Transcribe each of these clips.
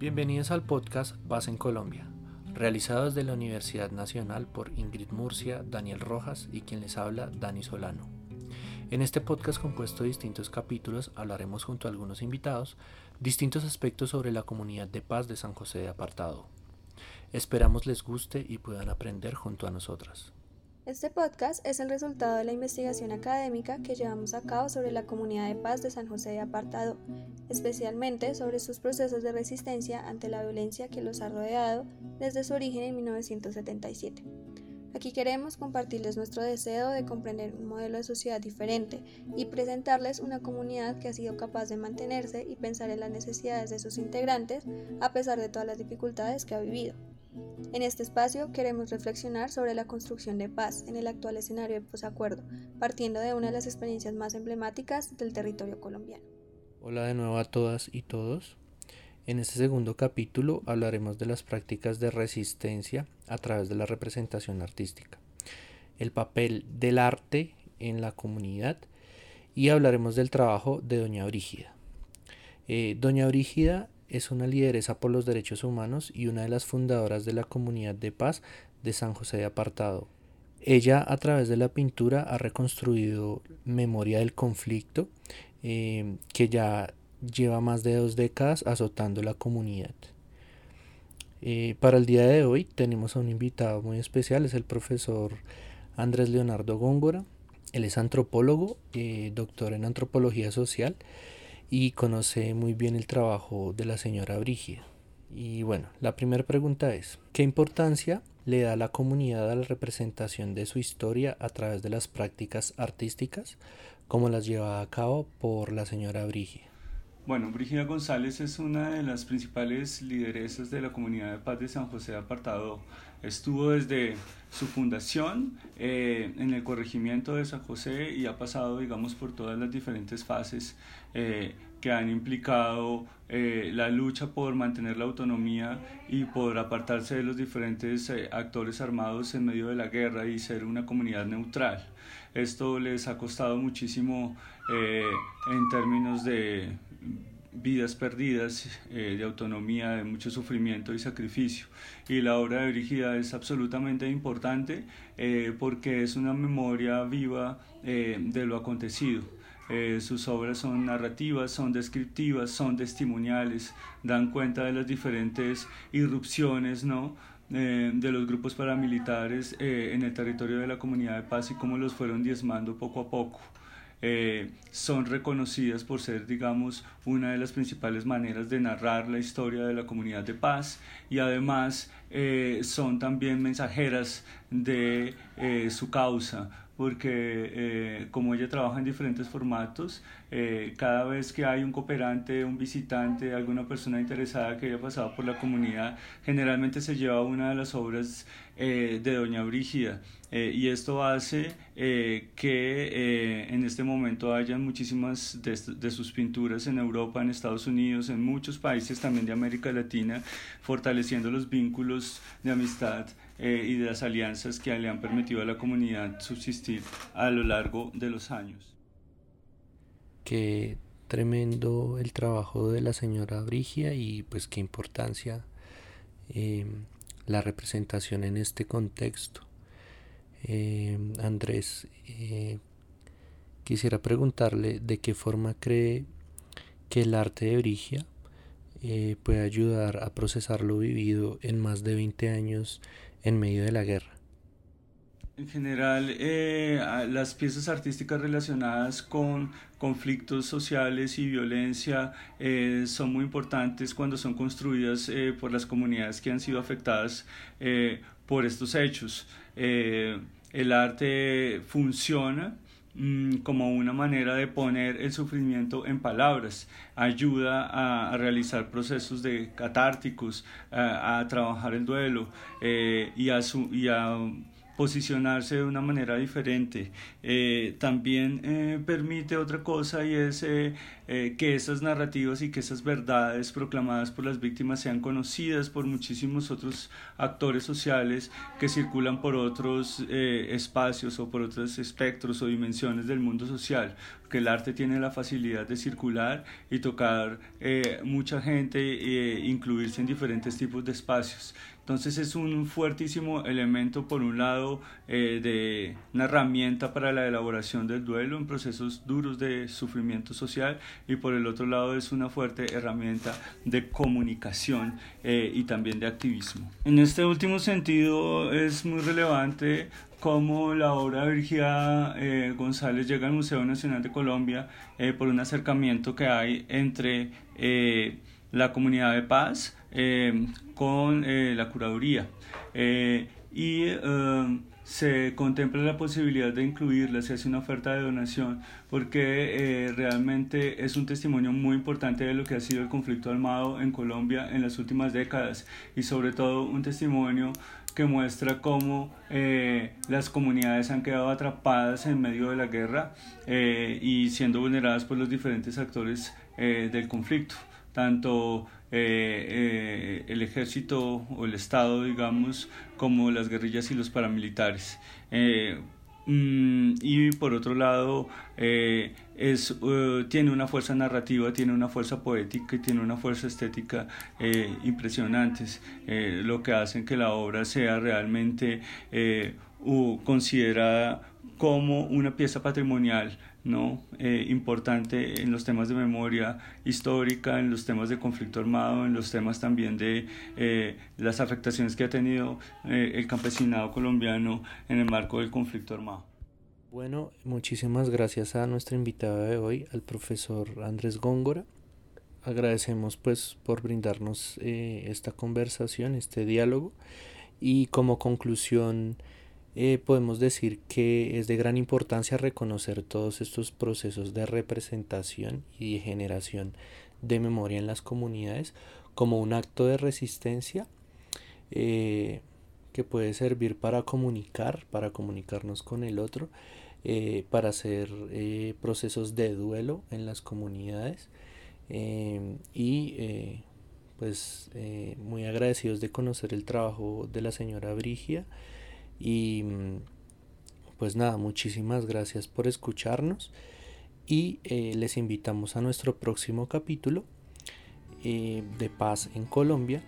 Bienvenidos al podcast Paz en Colombia, realizado desde la Universidad Nacional por Ingrid Murcia, Daniel Rojas y quien les habla, Dani Solano. En este podcast compuesto de distintos capítulos hablaremos junto a algunos invitados distintos aspectos sobre la comunidad de paz de San José de Apartado. Esperamos les guste y puedan aprender junto a nosotras. Este podcast es el resultado de la investigación académica que llevamos a cabo sobre la comunidad de paz de San José de Apartado, especialmente sobre sus procesos de resistencia ante la violencia que los ha rodeado desde su origen en 1977. Aquí queremos compartirles nuestro deseo de comprender un modelo de sociedad diferente y presentarles una comunidad que ha sido capaz de mantenerse y pensar en las necesidades de sus integrantes a pesar de todas las dificultades que ha vivido. En este espacio queremos reflexionar sobre la construcción de paz en el actual escenario de posacuerdo, partiendo de una de las experiencias más emblemáticas del territorio colombiano. Hola de nuevo a todas y todos. En este segundo capítulo hablaremos de las prácticas de resistencia a través de la representación artística, el papel del arte en la comunidad y hablaremos del trabajo de Doña Brígida. Eh, Doña Brígida es una lideresa por los derechos humanos y una de las fundadoras de la comunidad de paz de San José de Apartado. Ella a través de la pintura ha reconstruido memoria del conflicto eh, que ya lleva más de dos décadas azotando la comunidad. Eh, para el día de hoy tenemos a un invitado muy especial, es el profesor Andrés Leonardo Góngora. Él es antropólogo, eh, doctor en antropología social y conoce muy bien el trabajo de la señora Brígida. Y bueno, la primera pregunta es, ¿qué importancia le da la comunidad a la representación de su historia a través de las prácticas artísticas como las lleva a cabo por la señora Brígida? Bueno, Brígida González es una de las principales lideresas de la comunidad de paz de San José de Apartado. Estuvo desde su fundación eh, en el corregimiento de San José y ha pasado, digamos, por todas las diferentes fases eh, que han implicado eh, la lucha por mantener la autonomía y por apartarse de los diferentes actores armados en medio de la guerra y ser una comunidad neutral. Esto les ha costado muchísimo en términos de vidas perdidas, eh, de autonomía, de mucho sufrimiento y sacrificio. Y la obra de Brígida es absolutamente importante eh, porque es una memoria viva eh, de lo acontecido. sus obras son narrativas, son descriptivas, son testimoniales, dan cuenta de las diferentes irrupciones ¿no? de los grupos paramilitares en el territorio de la comunidad de paz y cómo los fueron diezmando poco a poco. Eh, son reconocidas por ser, digamos, una de las principales maneras de narrar la historia de la comunidad de paz y además eh, son también mensajeras de eh, su causa porque como ella trabaja en diferentes formatos, cada vez que hay un cooperante, un visitante, alguna persona interesada que haya pasado por la comunidad, generalmente se lleva una de las obras de Doña Brígida. Eh, y esto hace eh, que eh, en este momento hayan muchísimas de, de, sus pinturas en Europa, en Estados Unidos, en muchos países también de América Latina, fortaleciendo los vínculos de amistad y de las alianzas que le han permitido a la comunidad subsistir a lo largo de los años. Qué tremendo el trabajo de la señora Brigia y pues qué importancia la representación en este contexto. Eh, Andrés, eh, quisiera preguntarle de qué forma cree que el arte de Brigia eh, puede ayudar a procesar lo vivido en más de 20 años en medio de la guerra. En general, las piezas artísticas relacionadas con conflictos sociales y violencia son muy importantes cuando son construidas por las comunidades que han sido afectadas por estos hechos. Eh, el arte funciona como una manera de poner el sufrimiento en palabras, ayuda a, realizar procesos de catárticos, a, trabajar el duelo eh, y a, y a posicionarse de una manera diferente. Eh, también eh, permite otra cosa y es eh, que esas narrativas y que esas verdades proclamadas por las víctimas sean conocidas por muchísimos otros actores sociales que circulan por otros espacios o por otros espectros o dimensiones del mundo social, que el arte tiene la facilidad de circular y tocar mucha gente e incluirse en diferentes tipos de espacios. Entonces es un fuertísimo elemento, por un lado, eh, de una herramienta para la elaboración del duelo en procesos duros de sufrimiento social y por el otro lado es una fuerte herramienta de comunicación eh, y también de activismo. En este último sentido es muy relevante cómo la obra de Virginia eh, González llega al Museo Nacional de Colombia por un acercamiento que hay entre la comunidad de paz eh, con eh, la curaduría. Eh, y se contempla la posibilidad de incluirla, se hace una oferta de donación, porque realmente es un testimonio muy importante de lo que ha sido el conflicto armado en Colombia en las últimas décadas y sobre todo un testimonio que muestra cómo las comunidades han quedado atrapadas en medio de la guerra y siendo vulneradas por los diferentes actores del conflicto tanto eh, eh, el ejército o el Estado, digamos, como las guerrillas y los paramilitares. Eh, mm, y por otro lado, es, tiene una fuerza narrativa, tiene una fuerza poética y tiene una fuerza estética impresionantes, lo que hacen que la obra sea realmente considerada como una pieza patrimonial ¿no? Eh, importante en los temas de memoria histórica, en los temas de conflicto armado, en los temas también de eh, las afectaciones que ha tenido eh, el campesinado colombiano en el marco del conflicto armado. Bueno, muchísimas gracias a nuestra invitada de hoy, al profesor Andrés Góngora. Agradecemos pues por brindarnos esta conversación, este diálogo y como conclusión eh, podemos decir que es de gran importancia reconocer todos estos procesos de representación y de generación de memoria en las comunidades como un acto de resistencia eh, que puede servir para comunicar, para comunicarnos con el otro, eh, para hacer procesos de duelo en las comunidades y pues muy agradecidos de conocer el trabajo de la señora Brigia y mm, pues nada, muchísimas gracias por escucharnos y eh, les invitamos a nuestro próximo capítulo eh, de paz en Colombia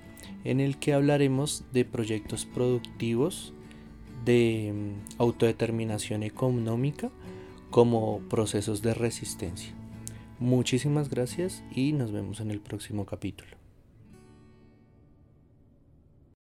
en el que hablaremos de proyectos productivos de mm, autodeterminación económica como procesos de resistencia. Muchísimas gracias y nos vemos en el próximo capítulo.